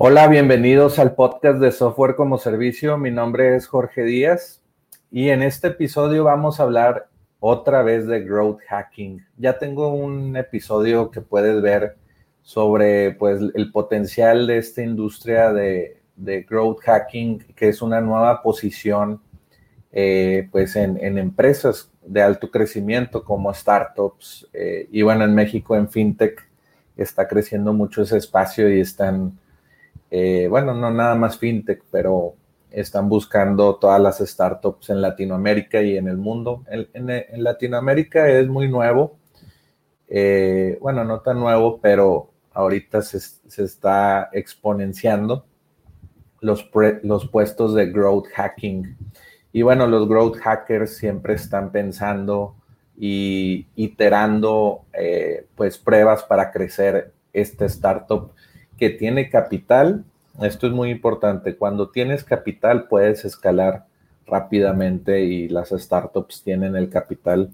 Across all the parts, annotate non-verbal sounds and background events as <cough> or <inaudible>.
Hola, bienvenidos al podcast de Software como Servicio. Mi nombre es Jorge Díaz y en este episodio vamos a hablar otra vez de growth hacking. Ya tengo un episodio que puedes ver sobre pues, el potencial de esta industria de, growth hacking, que es una nueva posición eh, pues en, empresas de alto crecimiento como startups. Eh, y bueno, en México en FinTech está creciendo mucho ese espacio y están eh, bueno, no nada más fintech, pero están buscando todas las startups en Latinoamérica y en el mundo. En, Latinoamérica es muy nuevo, eh, bueno, no tan nuevo, pero ahorita se, está exponenciando los, los puestos de growth hacking. Y bueno, los growth hackers siempre están pensando y iterando eh, pues pruebas para crecer este startup que tiene capital, esto es muy importante, cuando tienes capital puedes escalar rápidamente y las startups tienen el capital,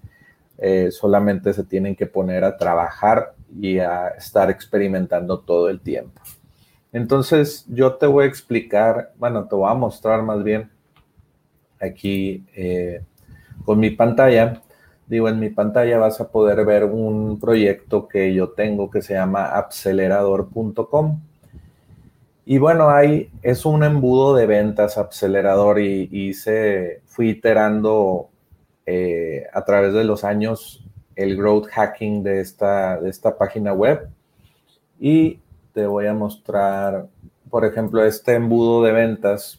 eh, solamente se tienen que poner a trabajar y a estar experimentando todo el tiempo. Entonces yo te voy a explicar, bueno, te voy a mostrar más bien aquí eh, con mi pantalla digo, en mi pantalla vas a poder ver un proyecto que yo tengo que se llama acelerador.com. Y bueno, ahí es un embudo de ventas acelerador y, se fui iterando eh, a través de los años el growth hacking de esta, de esta página web. Y te voy a mostrar, por ejemplo, este embudo de ventas.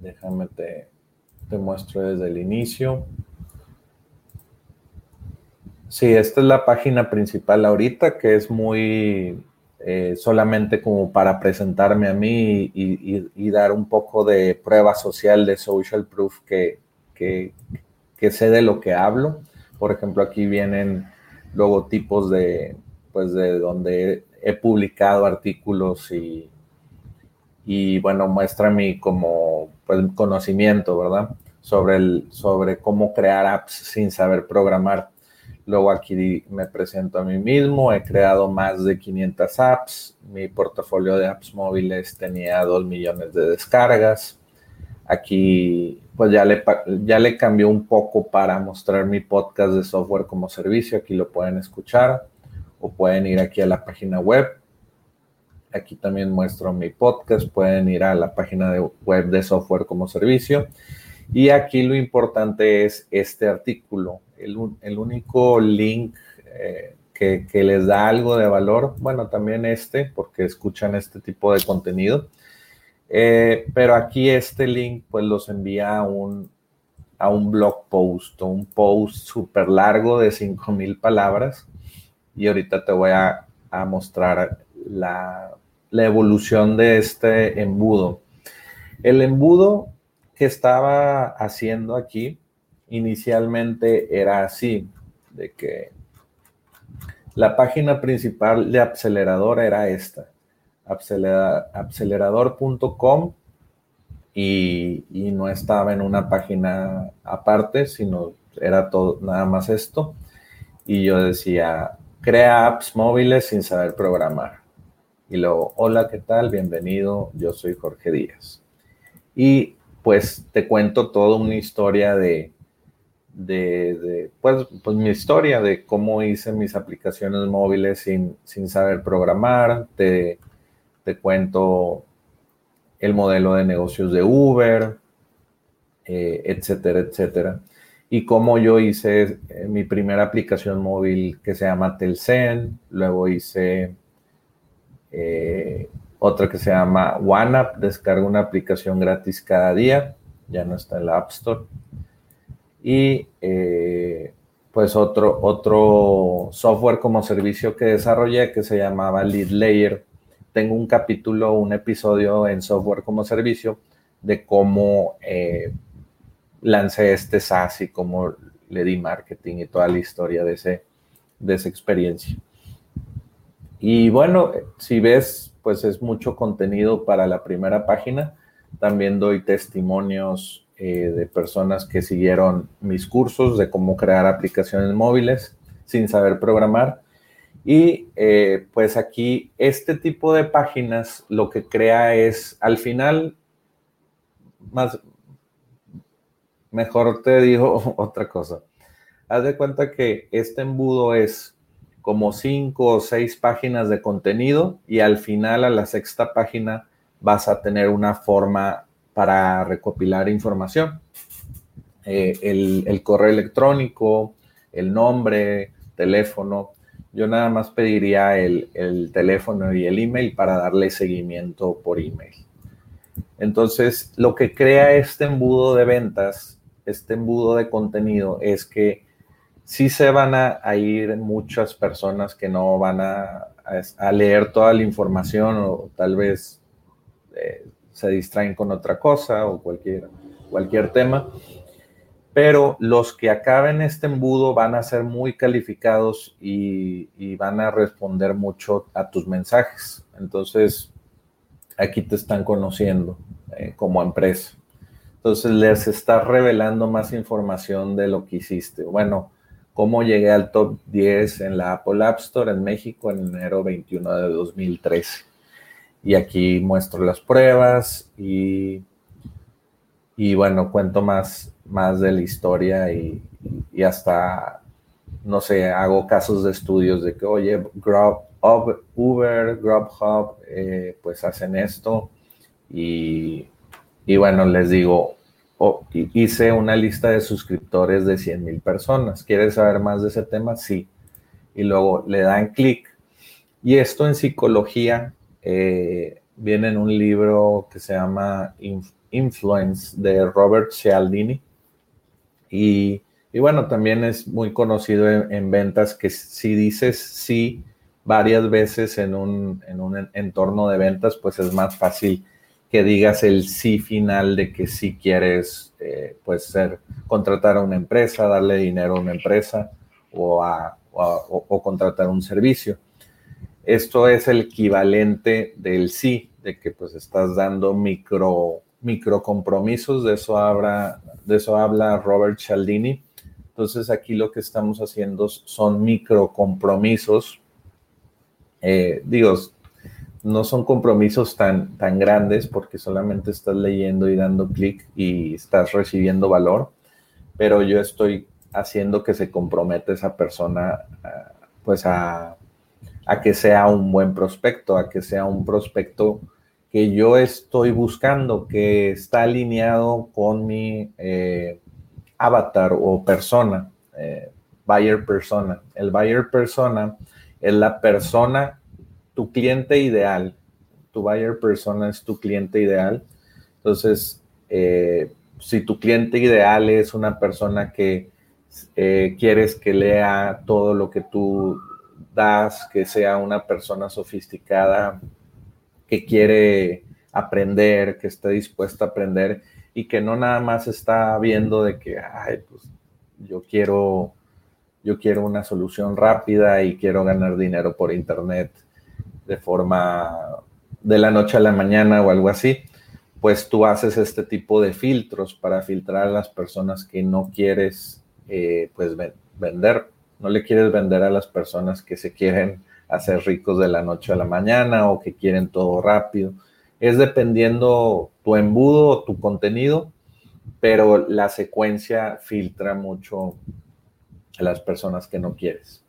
Déjame te, te muestro desde el inicio. Sí, esta es la página principal ahorita, que es muy eh, solamente como para presentarme a mí y, dar un poco de prueba social de social proof que, que, sé de lo que hablo. Por ejemplo, aquí vienen logotipos de, pues, de donde he publicado artículos y, y bueno, muestra mi como pues, conocimiento, ¿verdad? Sobre, el, sobre cómo crear apps sin saber programar. Luego aquí me presento a mí mismo, he creado más de 500 apps, mi portafolio de apps móviles tenía 2 millones de descargas. Aquí pues ya le, ya le un poco para mostrar mi podcast de software como servicio, aquí lo pueden escuchar o pueden ir aquí a la página web. Aquí también muestro mi podcast, pueden ir a la página de web de software como servicio. Y aquí lo importante es este artículo el, único link eh, que, les da algo de valor, bueno, también este, porque escuchan este tipo de contenido. Eh, pero aquí este link pues los envía a un, a un blog post, un post súper largo de 5000 palabras. Y ahorita te voy a, a mostrar la, la evolución de este embudo. El embudo que estaba haciendo aquí inicialmente era así, de que la página principal de acelerador era esta, acelerador.com y, y, no estaba en una página aparte, sino era todo nada más esto. y yo decía, crea apps móviles sin saber programar. Y luego, hola, ¿qué tal? Bienvenido, yo soy Jorge Díaz. Y pues te cuento toda una historia de, de, pues, pues, mi historia de cómo hice mis aplicaciones móviles sin, sin saber programar, te, te, cuento el modelo de negocios de Uber, eh, etcétera, etcétera. Y cómo yo hice eh, mi primera aplicación móvil que se llama Telcen, luego hice eh, otra que se llama OneUp, descargo una aplicación gratis cada día, ya no está en la App Store y eh, pues otro, otro software como servicio que desarrollé que se llamaba Lead Layer. Tengo un capítulo, un episodio en software como servicio de cómo eh, lancé este SaaS y cómo le di marketing y toda la historia de, ese, de esa experiencia. Y bueno, si ves, pues es mucho contenido para la primera página. También doy testimonios eh, de personas que siguieron mis cursos de cómo crear aplicaciones móviles sin saber programar. Y eh, pues aquí este tipo de páginas lo que crea es, al final, más, mejor te digo <laughs> otra cosa. Haz de cuenta que este embudo es como cinco o seis páginas de contenido y al final a la sexta página vas a tener una forma para recopilar información. Eh, el, correo electrónico, el nombre, teléfono. Yo nada más pediría el, el, teléfono y el email para darle seguimiento por email. Entonces, lo que crea este embudo de ventas, este embudo de contenido, es que sí se van a, ir muchas personas que no van a, a, leer toda la información o tal vez eh, se distraen con otra cosa o cualquier, cualquier tema. Pero los que acaben este embudo van a ser muy calificados y, van a responder mucho a tus mensajes. Entonces, aquí te están conociendo eh, como empresa. Entonces, les estás revelando más información de lo que hiciste. Bueno, cómo llegué al top 10 en la Apple App Store en México en enero 21 de 2013 y aquí muestro las pruebas y, y bueno, cuento más, más de la historia y, hasta, no sé, hago casos de estudios de que, oye, Grub, Uber, Grubhub, eh, pues hacen esto y, y bueno, les digo, oh, hice una lista de suscriptores de 100 mil personas. ¿Quieres saber más de ese tema? Sí. Y luego le dan clic. Y esto en psicología eh, viene en un libro que se llama Influence de Robert Cialdini. Y, bueno, también es muy conocido en, ventas que si dices sí varias veces en un, entorno de ventas, pues es más fácil que digas el sí final de que sí quieres eh, pues ser contratar a una empresa, darle dinero a una empresa o, a, o contratar un servicio. Esto es el equivalente del sí, de que pues estás dando micro, micro compromisos, de eso, habla, de eso habla Robert Cialdini. Entonces aquí lo que estamos haciendo son micro compromisos. Eh, digo, no son compromisos tan, tan grandes porque solamente estás leyendo y dando clic y estás recibiendo valor, pero yo estoy haciendo que se comprometa esa persona ah, pues a a que sea un buen prospecto, a que sea un prospecto que yo estoy buscando, que está alineado con mi eh, avatar o persona, eh, buyer persona. El buyer persona es la persona, tu cliente ideal. Tu buyer persona es tu cliente ideal. Entonces, eh, si tu cliente ideal es una persona que quieres que lea todo lo que tú das, que sea una persona sofisticada, que quiere aprender, que esté dispuesta a aprender y que no nada más está viendo de que, ay, pues yo quiero, yo quiero una solución rápida y quiero ganar dinero por internet de forma de la noche a la mañana o algo así, pues tú haces este tipo de filtros para filtrar a las personas que no quieres, eh, pues, vender no le quieres vender a las personas que se quieren hacer ricos de la noche a la mañana o que quieren todo rápido. Es dependiendo tu embudo o tu contenido, pero la secuencia filtra mucho a las personas que no quieres.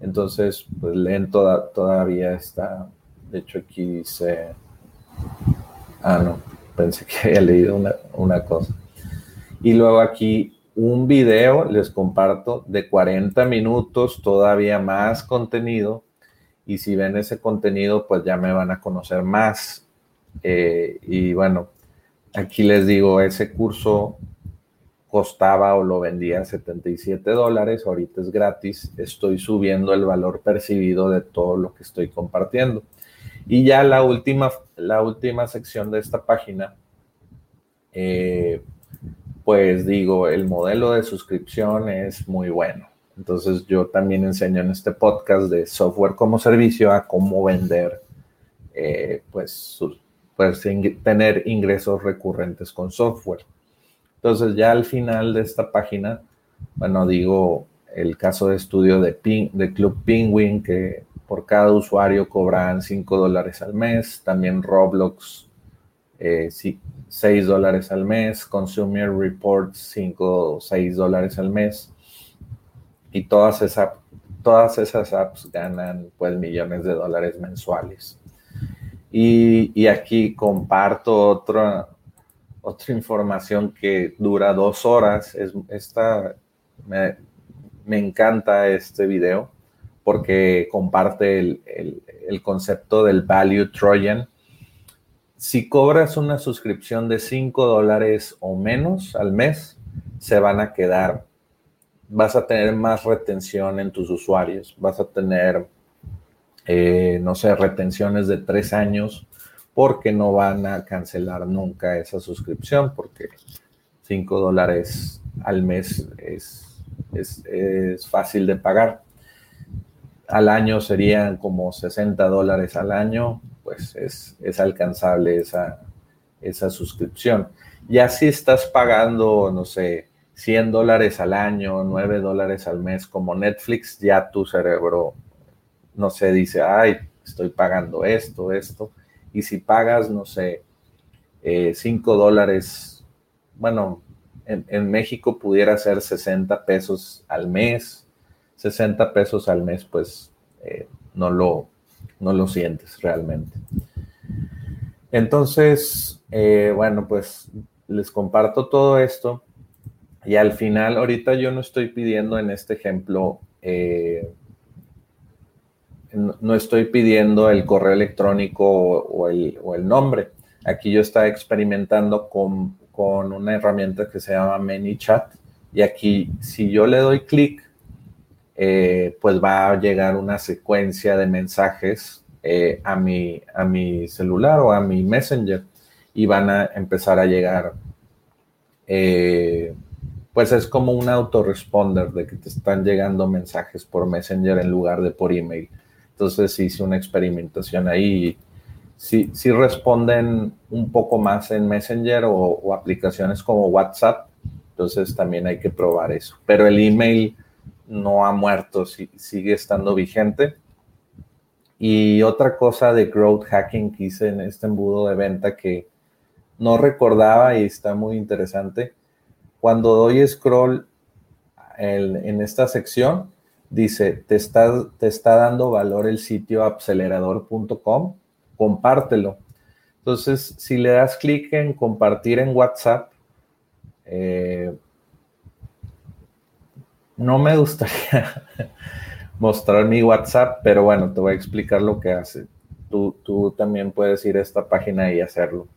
Entonces, pues leen todavía está, de hecho aquí dice, ah, no, pensé que había leído una, una cosa. Y luego aquí un video, les comparto, de 40 minutos, todavía más contenido. Y si ven ese contenido, pues ya me van a conocer más. Eh, y bueno, aquí les digo, ese curso costaba o lo vendía 77 dólares, ahorita es gratis, estoy subiendo el valor percibido de todo lo que estoy compartiendo. Y ya la última, la última sección de esta página, eh, pues digo, el modelo de suscripción es muy bueno. Entonces yo también enseño en este podcast de software como servicio a cómo vender, eh, pues, pues tener ingresos recurrentes con software. Entonces ya al final de esta página, bueno, digo el caso de estudio de, de Club Penguin, que por cada usuario cobran 5 dólares al mes, también Roblox eh, 6 dólares al mes, Consumer Reports 5 o 6 dólares al mes. Y todas, esas todas esas apps ganan pues millones de dólares mensuales. Y, aquí comparto otra, otra información que dura dos horas. Es, esta, me, encanta este video porque comparte el, el concepto del value Trojan si cobras una suscripción de 5 dólares o menos al mes, se van a quedar, vas a tener más retención en tus usuarios, vas a tener, eh, no sé, retenciones de 3 años porque no van a cancelar nunca esa suscripción porque 5 dólares al mes es, es, es fácil de pagar. Al año serían como 60 dólares al año, pues es, alcanzable esa, esa suscripción. Ya si estás pagando, no sé, 100 dólares al año, 9 dólares al mes como Netflix, ya tu cerebro, no sé, dice, ay, estoy pagando esto, esto. Y si pagas, no sé, 5 eh, dólares, bueno, en, México pudiera ser 60 pesos al mes, 60 pesos al mes, pues eh, no lo, no lo sientes realmente. Entonces, eh, bueno, pues les comparto todo esto y al final, ahorita yo no estoy pidiendo en este ejemplo, eh, no estoy pidiendo el correo electrónico o, el, nombre. Aquí yo estaba experimentando con, con una herramienta que se llama ManyChat y aquí si yo le doy clic eh, pues va a llegar una secuencia de mensajes eh, a, mi, a mi celular o a mi Messenger y van a empezar a llegar. Eh, pues es como un autoresponder de que te están llegando mensajes por Messenger en lugar de por email. Entonces hice una experimentación ahí. Si, si responden un poco más en Messenger o, o aplicaciones como WhatsApp, entonces también hay que probar eso. Pero el email no ha muerto, sigue estando vigente. Y otra cosa de growth hacking que hice en este embudo de venta que no recordaba y está muy interesante. Cuando doy scroll en esta sección, dice, te está, te está dando valor el sitio acelerador.com, compártelo. Entonces, si le das clic en compartir en WhatsApp, eh, no me gustaría <laughs> mostrar mi WhatsApp, pero bueno, te voy a explicar lo que hace. Tú, también puedes ir a esta página y hacerlo.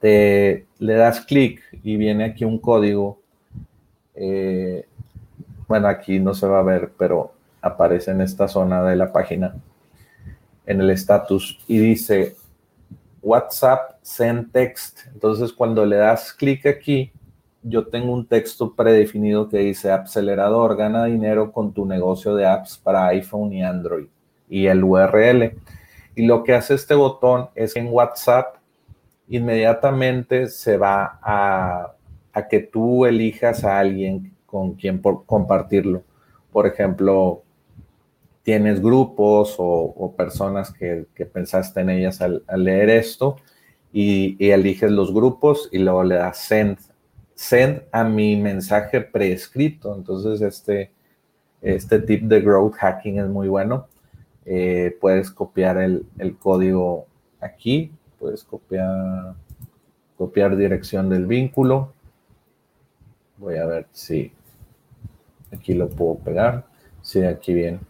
Te, le das clic y viene aquí un código. Eh, bueno, aquí no se va a ver, pero aparece en esta zona de la página, en el status, y dice WhatsApp Send Text. Entonces, cuando le das clic aquí, yo tengo un texto predefinido que dice acelerador, gana dinero con tu negocio de apps para iPhone y Android y el URL. Y lo que hace este botón es que en WhatsApp inmediatamente se va a, que tú elijas a alguien con quien compartirlo. por ejemplo, tienes grupos o, personas que, pensaste en ellas al, leer esto y, eliges los grupos y luego le das send, send a mi mensaje preescrito. Entonces, este, este tip de growth hacking es muy bueno. Eh, puedes copiar el, el, código aquí, puedes copiar, copiar dirección del vínculo. Voy a ver si aquí lo puedo pegar. Sí, aquí bien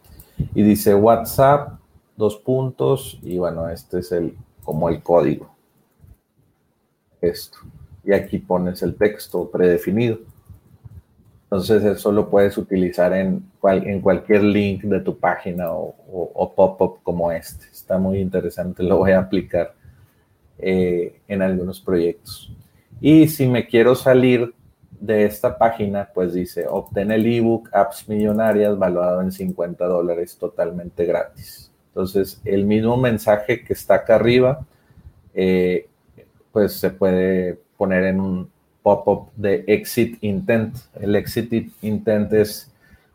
y dice WhatsApp, dos puntos, y bueno, este es el, como el código. Esto. Y aquí pones el texto predefinido. Entonces eso lo puedes utilizar en, en cualquier link de tu página o, pop-up como este. Está muy interesante, lo voy a aplicar eh, en algunos proyectos. Y si me quiero salir de esta página, pues dice, obtén el ebook Apps Millonarias valuado en 50 dólares totalmente gratis. Entonces, el mismo mensaje que está acá arriba, eh, pues se puede poner en un pop-up de exit intent. El exit intent es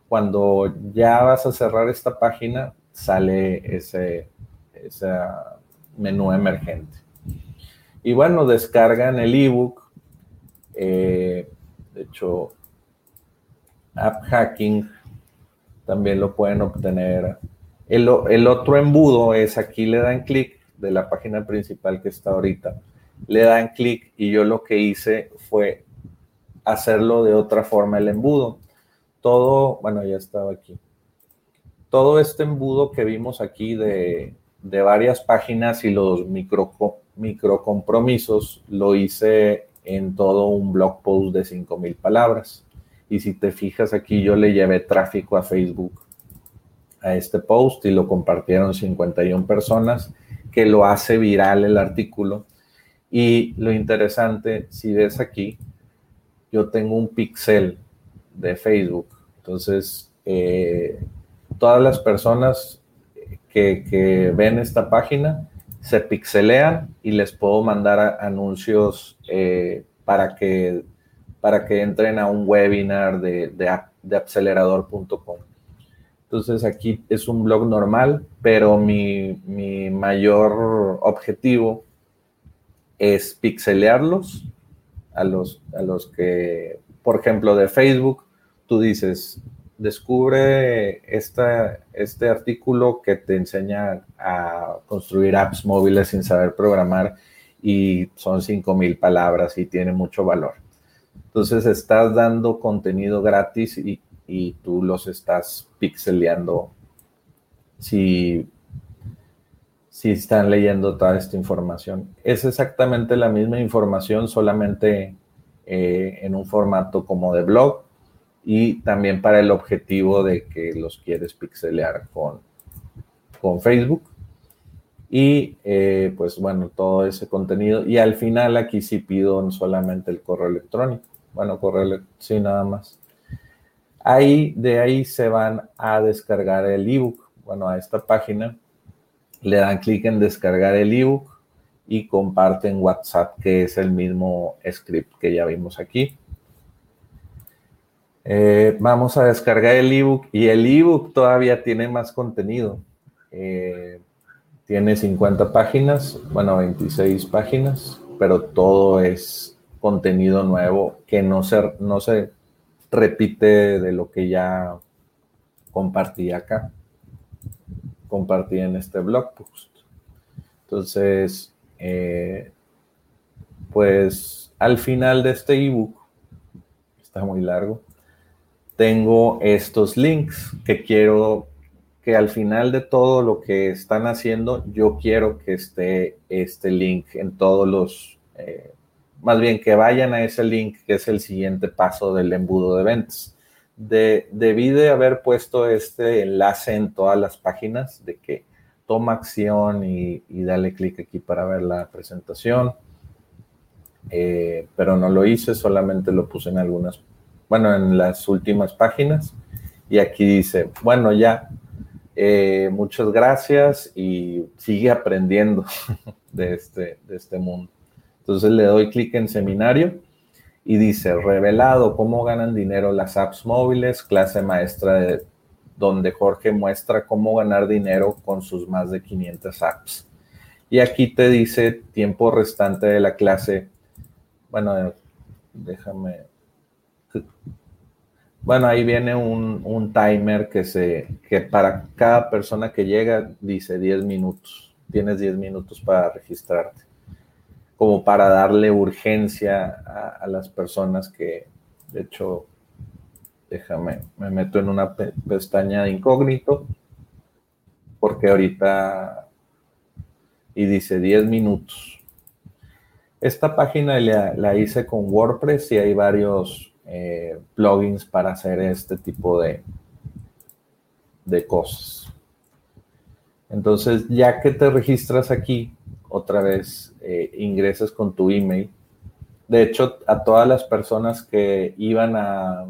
cuando ya vas a cerrar esta página, sale ese, ese menú emergente. Y bueno, descargan el ebook. Eh, de hecho, App Hacking también lo pueden obtener. El, otro embudo es aquí le dan clic de la página principal que está ahorita. Le dan clic y yo lo que hice fue hacerlo de otra forma el embudo. Todo, bueno, ya estaba aquí. Todo este embudo que vimos aquí de, varias páginas y los micro, micro compromisos lo hice en todo un blog post de 5000 palabras. Y si te fijas aquí, yo le llevé tráfico a Facebook a este post y lo compartieron 51 personas, que lo hace viral el artículo. Y lo interesante, si ves aquí, yo tengo un pixel de Facebook. Entonces, eh, todas las personas que, ven esta página se pixelean y les puedo mandar anuncios eh, para, que, para que entren a un webinar de, de, acelerador.com. Entonces aquí es un blog normal, pero mi, mi mayor objetivo es pixelearlos a los, a los que, por ejemplo, de Facebook, tú dices, descubre esta, este artículo que te enseña a construir apps móviles sin saber programar y son 5000 palabras y tiene mucho valor. Entonces estás dando contenido gratis y, y tú los estás pixeleando si, si están leyendo toda esta información. Es exactamente la misma información, solamente eh, en un formato como de blog y también para el objetivo de que los quieres pixelear con, con Facebook. Y eh, pues bueno, todo ese contenido. Y al final aquí sí pido solamente el correo electrónico. Bueno, correo sí, nada más. Ahí, de ahí se van a descargar el ebook. Bueno, a esta página le dan clic en descargar el ebook y comparten WhatsApp, que es el mismo script que ya vimos aquí. Eh, vamos a descargar el ebook y el ebook todavía tiene más contenido. Eh, tiene 50 páginas, bueno, 26 páginas, pero todo es contenido nuevo que no se, no se repite de lo que ya compartí acá. Compartí en este blog post. Entonces, eh, pues al final de este ebook, está muy largo, tengo estos links que quiero que al final de todo lo que están haciendo, yo quiero que esté este link en todos los, eh, más bien que vayan a ese link que es el siguiente paso del embudo de ventas. De, debí de haber puesto este enlace en todas las páginas de que toma acción y, dale clic aquí para ver la presentación. Eh, pero no lo hice, solamente lo puse en algunas bueno, en las últimas páginas. Y aquí dice, bueno, ya, eh, muchas gracias y sigue aprendiendo <laughs> de este, de este mundo. Entonces le doy clic en seminario y dice, revelado cómo ganan dinero las apps móviles, clase maestra de donde Jorge muestra cómo ganar dinero con sus más de 500 apps. Y aquí te dice tiempo restante de la clase. Bueno, déjame. Bueno, ahí viene un, timer que se que para cada persona que llega dice 10 minutos. Tienes 10 minutos para registrarte. Como para darle urgencia a las personas que, de hecho, déjame, me meto en una pestaña de incógnito, porque ahorita, y dice 10 minutos. Esta página la, hice con WordPress y hay varios eh, plugins para hacer este tipo de, de cosas. Entonces, ya que te registras aquí, otra vez eh, ingresas con tu email. De hecho, a todas las personas que iban a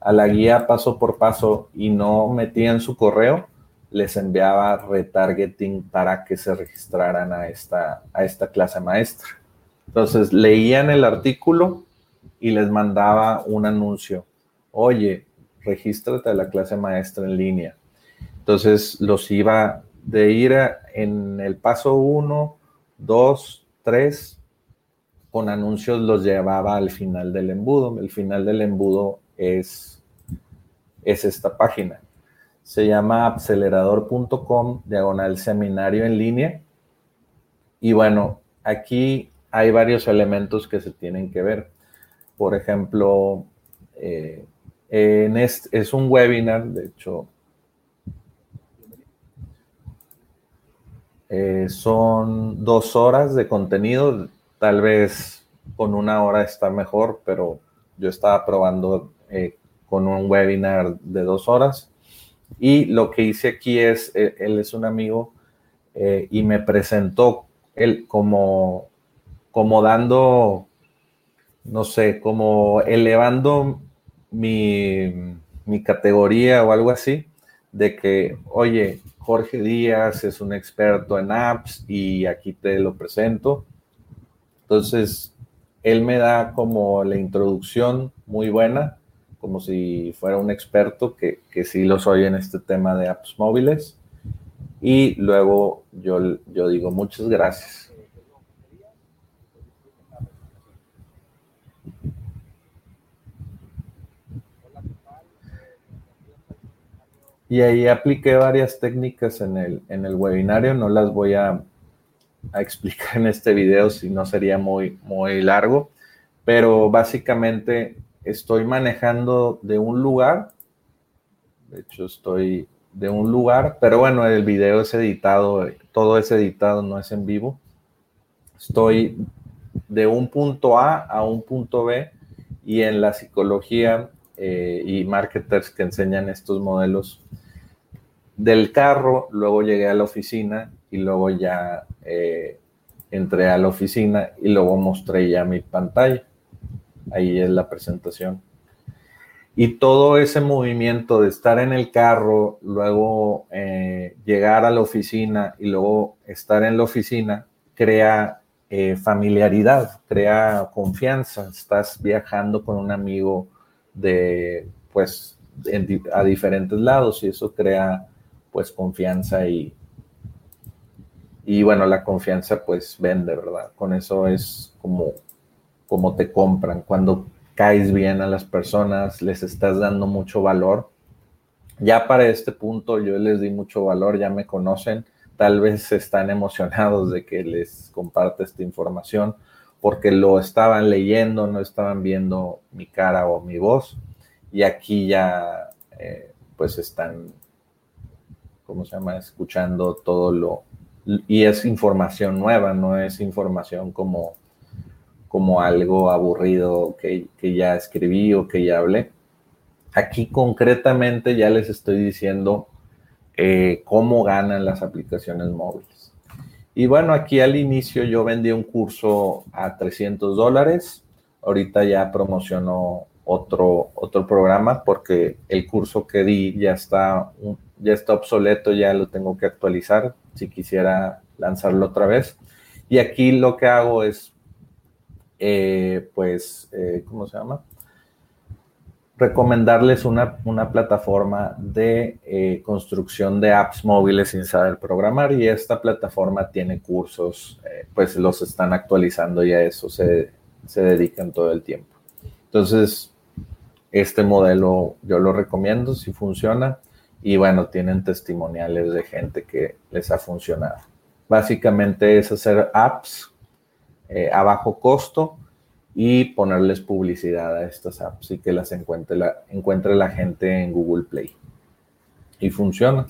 a la guía paso por paso y no metían su correo, les enviaba retargeting para que se registraran a esta, a esta clase maestra. Entonces leían el artículo y les mandaba un anuncio. Oye, regístrate a la clase maestra en línea. Entonces los iba de ir en el paso 1, 2, 3, con anuncios los llevaba al final del embudo. El final del embudo es, es esta página. Se llama acelerador.com, diagonal seminario en línea. Y bueno, aquí hay varios elementos que se tienen que ver. Por ejemplo, eh, es un webinar, de hecho, eh, son dos horas de contenido, tal vez con una hora está mejor, pero yo estaba probando eh, con un webinar de dos horas. Y lo que hice aquí es, eh, él, es un amigo eh, y me presentó él como, como dando, no sé, como elevando mi, mi categoría o algo así, de que, oye, Jorge Díaz es un experto en apps y aquí te lo presento. Entonces, él me da como la introducción muy buena como si fuera un experto, que, que sí lo soy en este tema de apps móviles. Y luego yo, yo digo muchas gracias. Y ahí apliqué varias técnicas en el, en el webinario, no las voy a, a explicar en este video, si no sería muy, muy largo, pero básicamente estoy manejando de un lugar. De hecho, estoy de un lugar, pero bueno, el video es editado, todo es editado, no es en vivo. Estoy de un punto A a un punto B y en la psicología eh, y marketers que enseñan estos modelos del carro, luego llegué a la oficina y luego ya eh, entré a la oficina y luego mostré ya mi pantalla ahí es la presentación. Y todo ese movimiento de estar en el carro, luego eh, llegar a la oficina y luego estar en la oficina, crea eh, familiaridad, crea confianza. Estás viajando con un amigo de, pues, a diferentes lados y eso crea, pues, confianza y, y bueno, la confianza, pues, vende, ¿verdad? Con eso es como cómo te compran, cuando caes bien a las personas, les estás dando mucho valor. Ya para este punto yo les di mucho valor, ya me conocen, tal vez están emocionados de que les comparte esta información porque lo estaban leyendo, no estaban viendo mi cara o mi voz y aquí ya eh, pues están, ¿cómo se llama?, escuchando todo lo... Y es información nueva, no es información como como algo aburrido que, ya escribí o que ya hablé. Aquí concretamente ya les estoy diciendo eh, cómo ganan las aplicaciones móviles. Y bueno, aquí al inicio yo vendí un curso a 300 dólares. Ahorita ya promocionó otro, otro programa porque el curso que di ya está, ya está obsoleto, ya lo tengo que actualizar si quisiera lanzarlo otra vez. Y aquí lo que hago es eh, pues, eh, ¿cómo se llama? Recomendarles una, plataforma de eh, construcción de apps móviles sin saber programar y esta plataforma tiene cursos, eh, pues los están actualizando y a eso se, se dedican todo el tiempo. Entonces, este modelo yo lo recomiendo si funciona y bueno, tienen testimoniales de gente que les ha funcionado. Básicamente es hacer apps eh, a bajo costo y ponerles publicidad a estas apps y que las encuentre la, encuentre la gente en Google Play. Y funciona.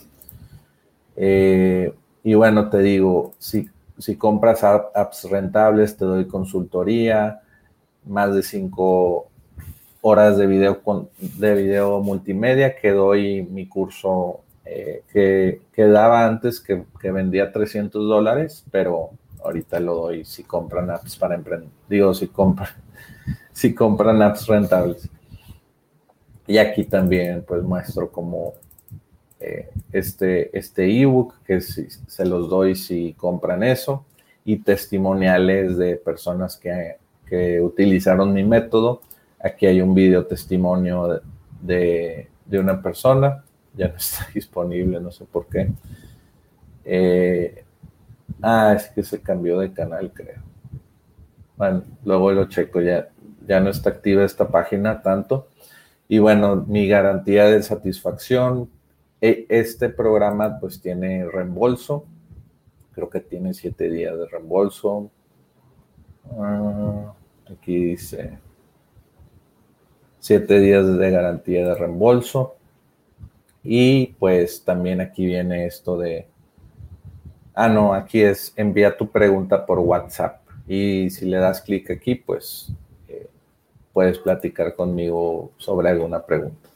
Eh, y bueno, te digo, si, si compras apps rentables, te doy consultoría, más de cinco horas de video, de video multimedia, que doy mi curso eh, que, que, daba antes, que, que vendía 300 dólares, pero ahorita lo doy si compran apps para emprender. Digo, si compran, <laughs> si compran apps rentables. Y aquí también pues muestro como eh, este, este ebook que se los doy si compran eso y testimoniales de personas que, que utilizaron mi método. Aquí hay un video testimonio de, de, una persona, ya no <laughs> está disponible, no sé por qué. Eh, Ah, es que se cambió de canal, creo. Bueno, luego lo checo, ya, ya no está activa esta página tanto. Y bueno, mi garantía de satisfacción, e, este programa pues tiene reembolso, creo que tiene siete días de reembolso. Ah, aquí dice siete días de garantía de reembolso. Y pues también aquí viene esto de Ah, no, aquí es envía tu pregunta por WhatsApp. Y si le das clic aquí, pues eh, puedes platicar conmigo sobre alguna pregunta.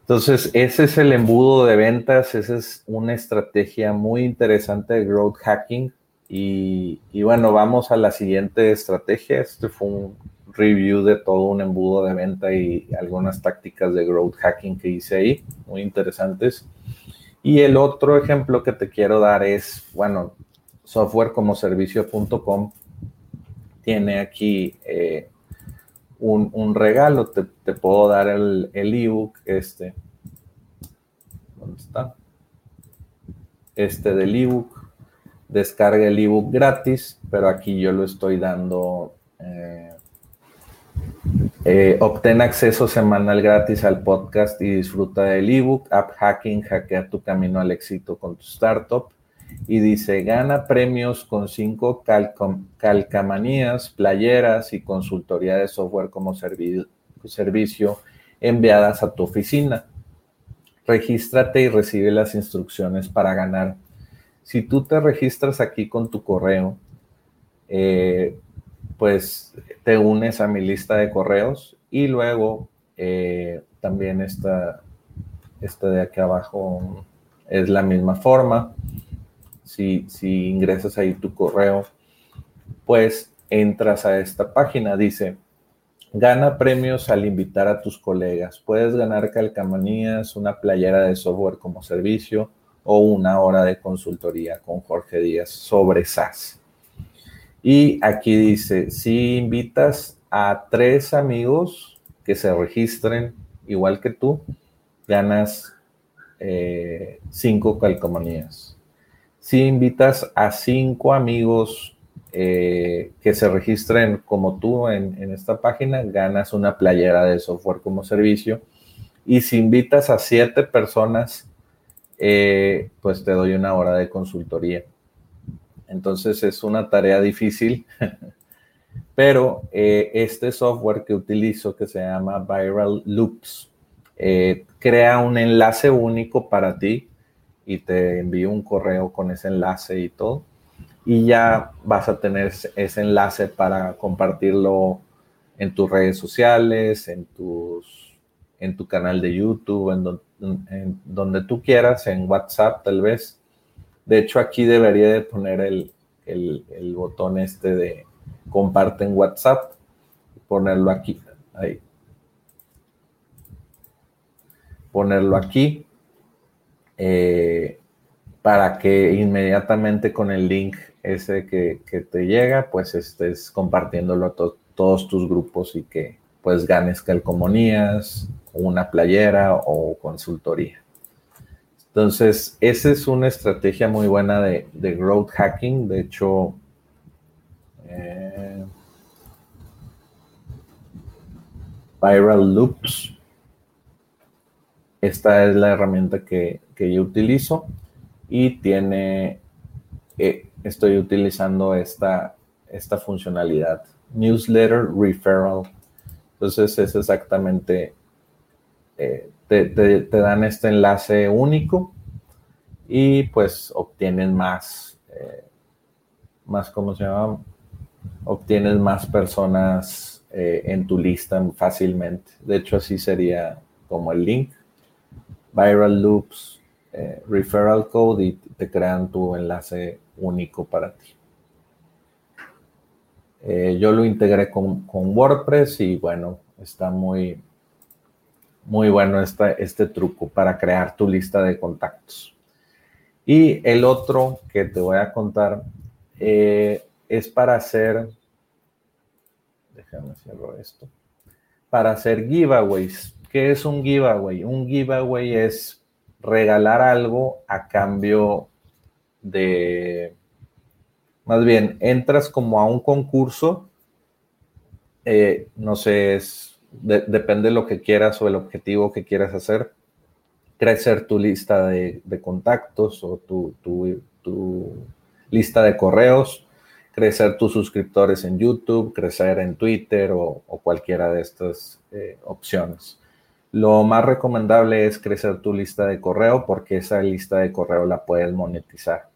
Entonces, ese es el embudo de ventas, esa es una estrategia muy interesante de growth hacking. Y, y, bueno, vamos a la siguiente estrategia. Este fue un review de todo un embudo de venta y algunas tácticas de growth hacking que hice ahí, muy interesantes. Y el otro ejemplo que te quiero dar es, bueno, softwarecomoservicio.com tiene aquí eh, un, regalo, te, puedo dar el, el ebook, este, ¿dónde está? Este del ebook, descarga el ebook gratis, pero aquí yo lo estoy dando eh, eh, obtén acceso semanal gratis al podcast y disfruta del ebook App Hacking, hackea tu camino al éxito con tu startup. Y dice, gana premios con cinco calcamanías, playeras y consultoría de software como servicio enviadas a tu oficina. Regístrate y recibe las instrucciones para ganar. Si tú te registras aquí con tu correo, eh, pues te unes a mi lista de correos y luego eh, también esta, esta de aquí abajo es la misma forma. Si, si ingresas ahí tu correo, pues entras a esta página. Dice, gana premios al invitar a tus colegas. Puedes ganar calcamanías, una playera de software como servicio o una hora de consultoría con Jorge Díaz sobre SaaS. Y aquí dice, si invitas a tres amigos que se registren igual que tú, ganas eh, cinco calcomanías. Si invitas a cinco amigos eh, que se registren como tú en, esta página, ganas una playera de software como servicio. Y si invitas a siete personas, eh, pues te doy una hora de consultoría. Entonces es una tarea difícil, <laughs> pero eh, este software que utilizo que se llama Viral Loops eh, crea un enlace único para ti y te envío un correo con ese enlace y todo. Y ya vas a tener ese enlace para compartirlo en tus redes sociales, en, tus, en tu canal de YouTube, en donde tú quieras, en WhatsApp tal vez. De hecho, aquí debería de poner el, botón este de comparte en WhatsApp ponerlo aquí. Ahí. Ponerlo aquí eh, para que inmediatamente con el link ese que, te llega, pues estés compartiéndolo a todos tus grupos y que, pues ganes calcomanías, una playera o consultoría. Entonces, esa es una estrategia muy buena de, growth hacking. De hecho, eh, Viral Loops. Esta es la herramienta que, yo utilizo y tiene, eh, estoy utilizando esta, esta funcionalidad, Newsletter Referral. Entonces es exactamente, eh, te, dan este enlace único y pues obtienen más, eh, más, ¿cómo se llama? Obtienes más personas eh, en tu lista fácilmente. De hecho, así sería como el link. Viral Loops, eh, Referral Code y te crean tu enlace único para ti. Yo lo integré con, WordPress y bueno, está muy, muy bueno este truco para crear tu lista de contactos. Y el otro que te voy a contar es para hacer Déjame cierro esto. Para hacer giveaways. ¿Qué es un giveaway? Un giveaway es regalar algo a cambio de, más bien, entras como a un concurso, eh, no sé, es, depende de lo que quieras o el objetivo que quieras hacer, crecer tu lista de, contactos o tu, lista de correos crecer tus suscriptores en YouTube, crecer en Twitter o, cualquiera de estas eh, opciones. Lo más recomendable es crecer tu lista de correo porque esa lista de correo la puedes monetizar.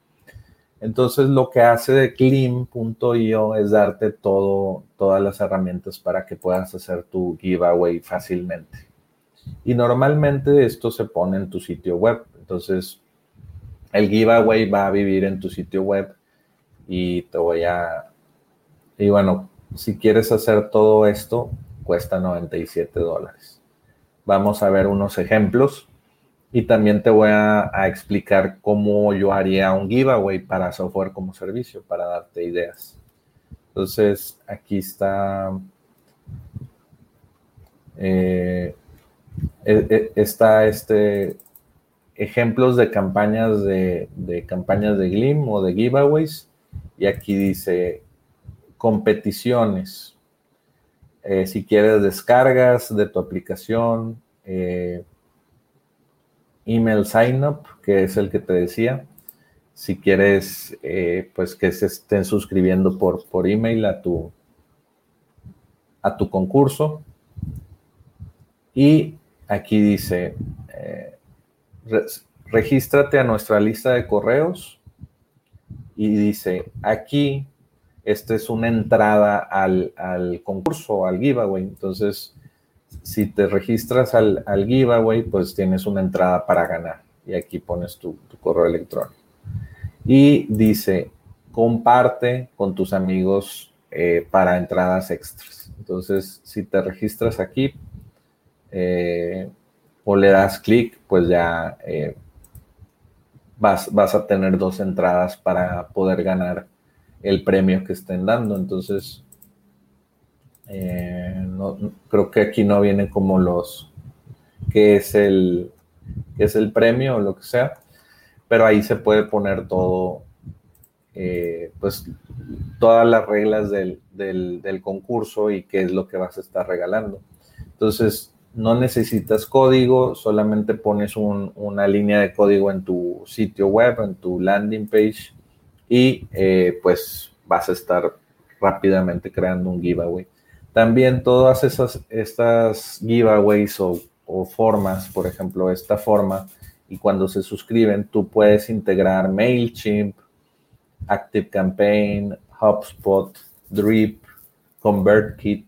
Entonces lo que hace de Clean.io es darte todo, todas las herramientas para que puedas hacer tu giveaway fácilmente. Y normalmente esto se pone en tu sitio web. Entonces el giveaway va a vivir en tu sitio web y te voy a... Y bueno, si quieres hacer todo esto, cuesta 97 dólares. Vamos a ver unos ejemplos y también te voy a, explicar cómo yo haría un giveaway para software como servicio, para darte ideas. Entonces, aquí está... Eh, e, e, está este ejemplos de campañas de, campañas de Glim o de giveaways y aquí dice competiciones. Eh, si quieres descargas de tu aplicación, eh, email sign up, que es el que te decía. Si quieres, eh, pues que se estén suscribiendo por, por email a tu, a tu concurso. Y aquí dice, regístrate a nuestra lista de correos y dice, aquí, esta es una entrada al, concurso, al giveaway. Entonces, si te registras al, giveaway, pues tienes una entrada para ganar. Y aquí pones tu, correo electrónico. Y dice, comparte con tus amigos eh, para entradas extras. Entonces, si te registras aquí eh, o le das clic, pues ya eh, vas, vas a tener dos entradas para poder ganar el premio que estén dando. Entonces, eh, creo que aquí no viene como los qué es el es el premio o lo que sea, pero ahí se puede poner todo, eh, pues todas las reglas del, del, concurso y qué es lo que vas a estar regalando. Entonces, no necesitas código, solamente pones una línea de código en tu sitio web, en tu landing page y eh, pues vas a estar rápidamente creando un giveaway. También todas esas estas giveaways o, formas, por ejemplo, esta forma, y cuando se suscriben, tú puedes integrar MailChimp, ActiveCampaign, HubSpot, Drip, ConvertKit,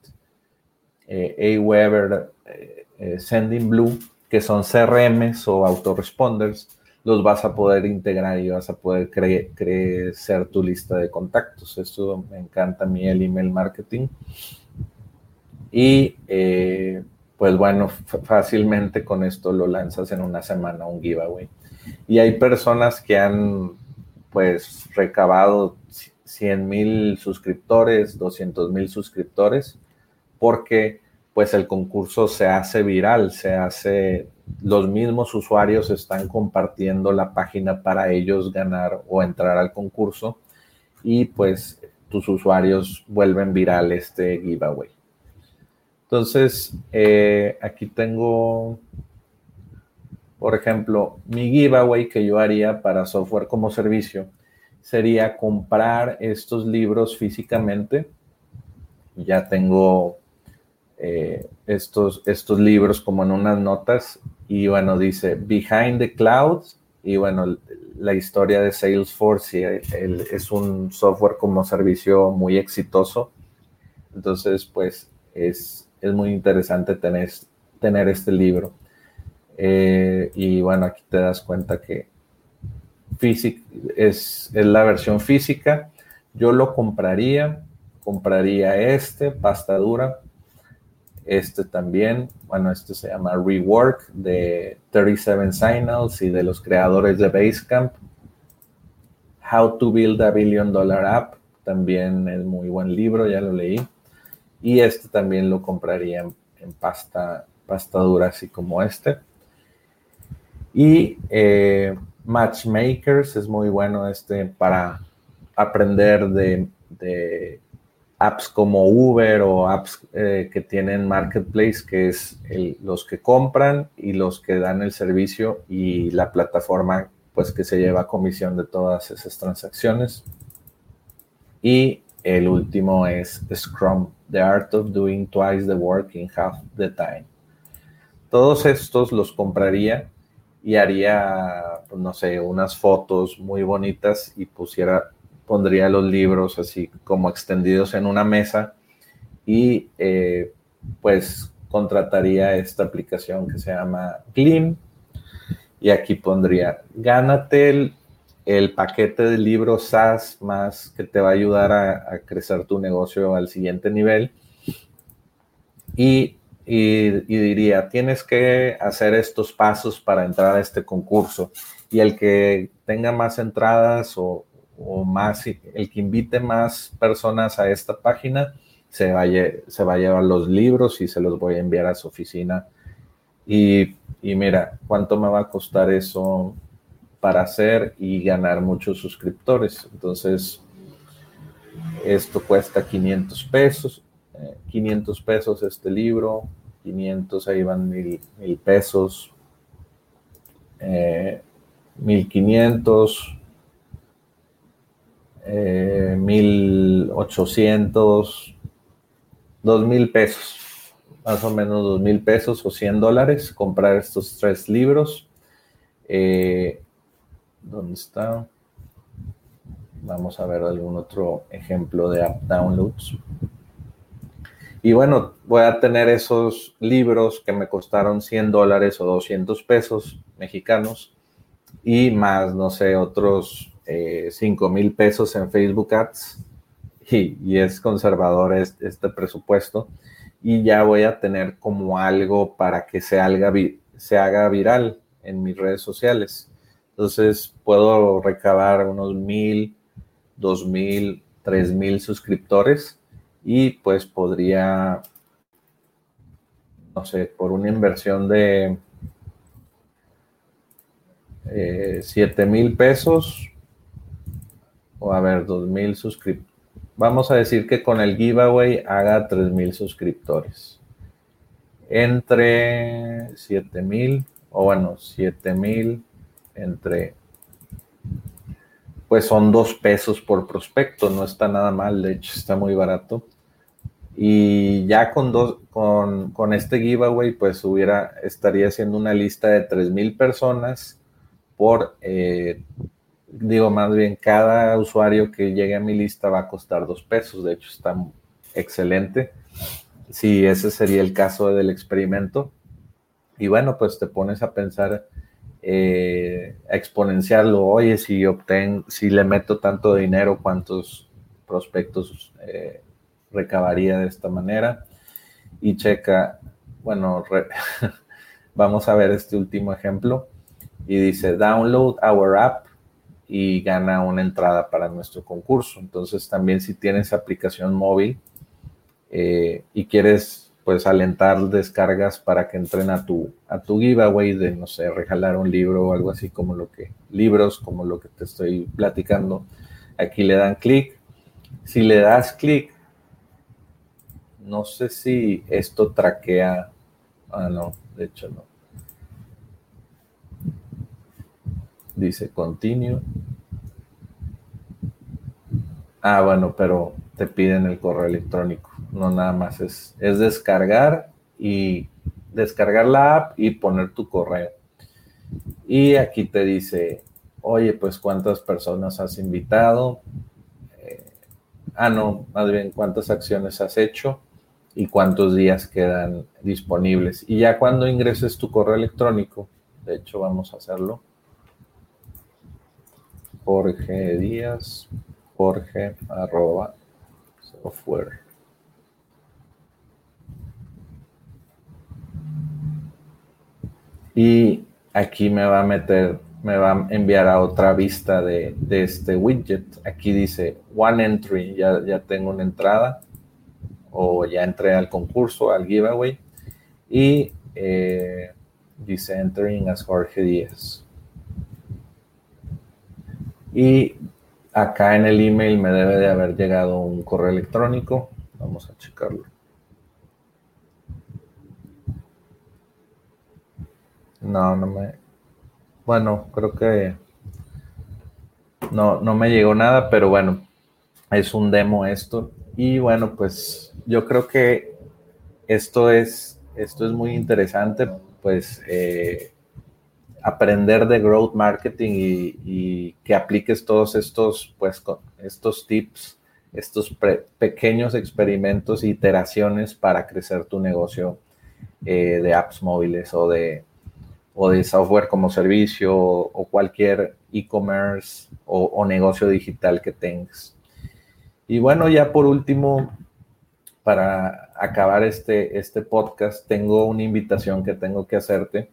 eh, Aweber, eh, eh, Sending Blue, que son CRMs o autoresponders, los vas a poder integrar y vas a poder crecer tu lista de contactos. Esto me encanta a mí el email marketing. Y eh, pues bueno, fácilmente con esto lo lanzas en una semana, un giveaway. Y hay personas que han pues recabado 100 mil suscriptores, 200 mil suscriptores, porque pues el concurso se hace viral, se hace, los mismos usuarios están compartiendo la página para ellos ganar o entrar al concurso y pues tus usuarios vuelven viral este giveaway. Entonces, eh, aquí tengo, por ejemplo, mi giveaway que yo haría para software como servicio sería comprar estos libros físicamente. Ya tengo eh, estos, estos libros como en unas notas y bueno, dice Behind the Clouds y bueno, la historia de Salesforce es un software como servicio muy exitoso. Entonces, pues es, es muy interesante tener, tener este libro. Eh, y bueno, aquí te das cuenta que es, es la versión física. Yo lo compraría, compraría este, pasta dura, este también, bueno, este se llama Rework de 37 Signals y de los creadores de Basecamp. How to Build a Billion Dollar App, también es muy buen libro, ya lo leí. Y este también lo compraría en, pasta, pasta dura, así como este. Y eh, Matchmakers es muy bueno este para aprender de apps como Uber o apps eh, que tienen Marketplace, que es los que compran y los que dan el servicio y la plataforma pues que se lleva comisión de todas esas transacciones. Y el último es Scrum, The Art of Doing Twice the Work in Half the Time. Todos estos los compraría y haría, pues, no sé, unas fotos muy bonitas y pusiera pondría los libros así como extendidos en una mesa y eh, pues contrataría esta aplicación que se llama Glim y aquí pondría gánate el, paquete de libros SaaS más que te va a ayudar a, crecer tu negocio al siguiente nivel. Y, y diría tienes que hacer estos pasos para entrar a este concurso. Y el que tenga más entradas o, o más, el que invite más personas a esta página, se va, a, se va a llevar los libros y se los voy a enviar a su oficina. Y, y mira, ¿cuánto me va a costar eso para hacer y ganar muchos suscriptores? Entonces, esto cuesta 500 pesos, 500 eh, pesos este libro, 500, ahí van mil, mil pesos, eh, 1500, eh, 1800, 2000 pesos, más o menos 2000 pesos o 100 dólares, comprar estos tres libros. Eh, ¿Dónde está? Vamos a ver algún otro ejemplo de app downloads. Y bueno, voy a tener esos libros que me costaron 100 dólares o 200 pesos mexicanos y más, no sé, otros 5 eh, mil pesos en Facebook Ads y, es conservador este, presupuesto y ya voy a tener como algo para que se haga viral en mis redes sociales. Entonces puedo recabar unos mil, dos mil, tres mil suscriptores y pues podría, no sé, por una inversión de eh, siete mil pesos, o a ver, 2000 suscriptores. Vamos a decir que con el giveaway haga 3000 suscriptores. Entre 7000, o bueno, 7000 entre, pues son dos pesos por prospecto, no está nada mal, de hecho está muy barato. Y ya con, dos, con, con este giveaway, pues hubiera, estaría haciendo una lista de 3000 personas por eh, digo más bien, cada usuario que llegue a mi lista va a costar dos pesos. De hecho, está excelente. Si ese sería el caso del experimento. Y bueno, pues te pones a pensar, eh, exponenciarlo. Oye, si obtengo, si le meto tanto dinero, ¿cuántos prospectos eh, recabaría de esta manera? Y checa, bueno, <laughs> vamos a ver este último ejemplo. Y dice, download our app y gana una entrada para nuestro concurso. Entonces también si tienes aplicación móvil eh, y quieres pues alentar descargas para que entren a tu, a tu giveaway de, no sé, regalar un libro o algo así como lo que, libros como lo que te estoy platicando. Aquí le dan clic. Si le das clic, no sé si esto traquea. Ah, no, de hecho no. Dice continue. Ah, bueno, pero te piden el correo electrónico. No nada más es, es descargar y descargar la app y poner tu correo. Y aquí te dice, oye, pues cuántas personas has invitado. Eh, ah, no, más bien cuántas acciones has hecho y cuántos días quedan disponibles. Y ya cuando ingreses tu correo electrónico, de hecho vamos a hacerlo. Jorge Díaz, Jorge arroba software. Y aquí me va a meter, me va a enviar a otra vista de, este widget. Aquí dice One Entry, ya, ya tengo una entrada o ya entré al concurso, al giveaway. Y eh, dice Entering as Jorge Díaz. Y acá en el email me debe de haber llegado un correo electrónico. Vamos a checarlo. No, no me. Bueno, creo que no, no me llegó nada, pero bueno, es un demo esto. Y bueno, pues yo creo que esto es, esto es muy interesante, pues eh, aprender de growth marketing y, que apliques todos estos, pues, estos tips, estos pequeños experimentos, iteraciones para crecer tu negocio eh, de apps móviles o de, o de software como servicio o, cualquier e-commerce o, negocio digital que tengas. Y bueno, ya por último, para acabar este, este podcast, tengo una invitación que tengo que hacerte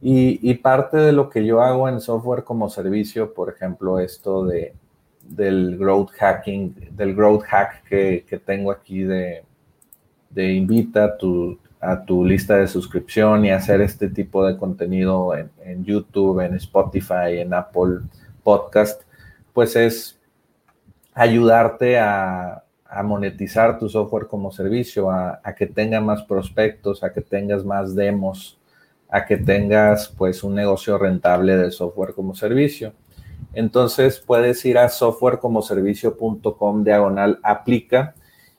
y, parte de lo que yo hago en software como servicio, por ejemplo, esto de, del growth hacking, del growth hack que, tengo aquí de, de invita a tu, a tu lista de suscripción y hacer este tipo de contenido en, YouTube, en Spotify, en Apple Podcast, pues es ayudarte a, a monetizar tu software como servicio, a, a, que tenga más prospectos, a que tengas más demos, a que tengas pues un negocio rentable de software como servicio. Entonces puedes ir a softwarecomoservicio.com diagonal aplica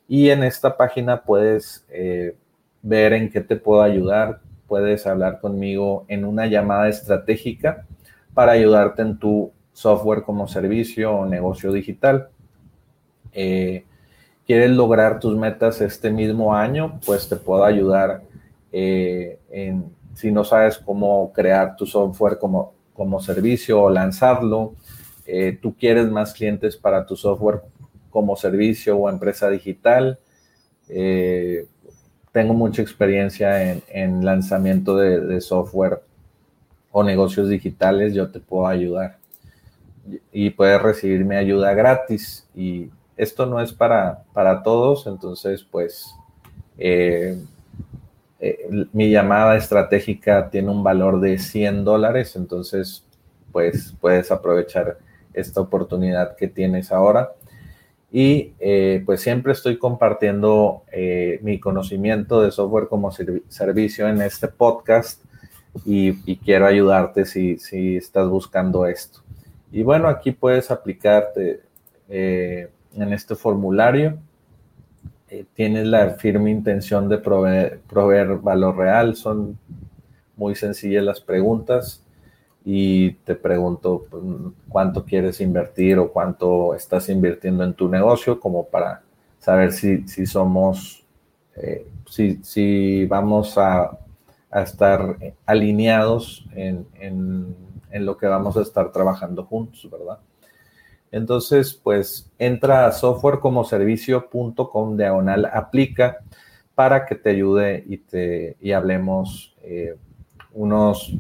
y en esta página puedes eh, ver en qué te puedo ayudar. Puedes hablar conmigo en una llamada estratégica para ayudarte en tu software como servicio o negocio digital. Eh, ¿Quieres lograr tus metas este mismo año? Pues te puedo ayudar eh, en si no sabes cómo crear tu software como, como servicio o lanzarlo, eh, tú quieres más clientes para tu software como servicio o empresa digital. Eh, tengo mucha experiencia en, lanzamiento de, software o negocios digitales, yo te puedo ayudar. Y puedes recibir mi ayuda gratis. Y esto no es para, para todos, entonces pues eh, eh, mi llamada estratégica tiene un valor de 100 dólares, entonces pues puedes aprovechar esta oportunidad que tienes ahora. Y eh, pues siempre estoy compartiendo eh, mi conocimiento de software como servicio en este podcast y, quiero ayudarte si, si, estás buscando esto. Y bueno, aquí puedes aplicarte en este formulario eh, tienes la firme intención de proveer, proveer valor real. Son muy sencillas las preguntas y te pregunto pues, cuánto quieres invertir o cuánto estás invirtiendo en tu negocio como para saber si, si somos, eh, si, si, vamos a, a estar alineados en, en, en, lo que vamos a estar trabajando juntos, ¿verdad? Entonces, pues entra a softwarecomoservicio.com diagonal aplica para que te ayude y, te, y hablemos eh, unos,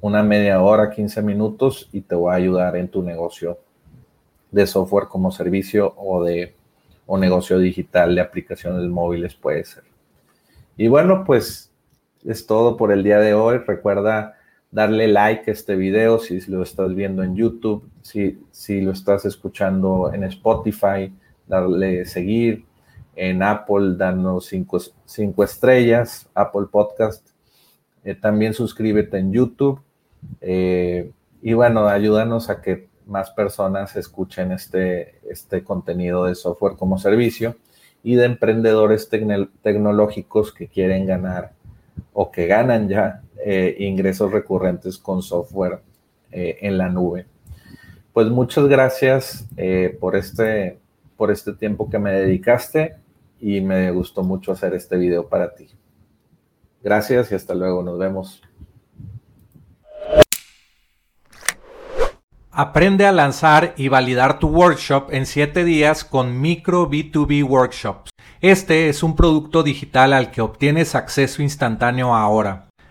una media hora, 15 minutos y te voy a ayudar en tu negocio de software como servicio o de o negocio digital de aplicaciones móviles puede ser. Y bueno, pues es todo por el día de hoy. Recuerda darle like a este video si lo estás viendo en YouTube, si, si lo estás escuchando en Spotify, darle seguir. En Apple, darnos cinco, cinco estrellas, Apple Podcast. Eh, también suscríbete en YouTube. Eh, y bueno, ayúdanos a que más personas escuchen este, este contenido de software como servicio y de emprendedores tecnológicos que quieren ganar o que ganan ya eh, ingresos recurrentes con software eh, en la nube. Pues muchas gracias eh, por, este, por este tiempo que me dedicaste y me gustó mucho hacer este video para ti. Gracias y hasta luego, nos vemos. Aprende a lanzar y validar tu workshop en 7 días con Micro B2B Workshops. Este es un producto digital al que obtienes acceso instantáneo ahora.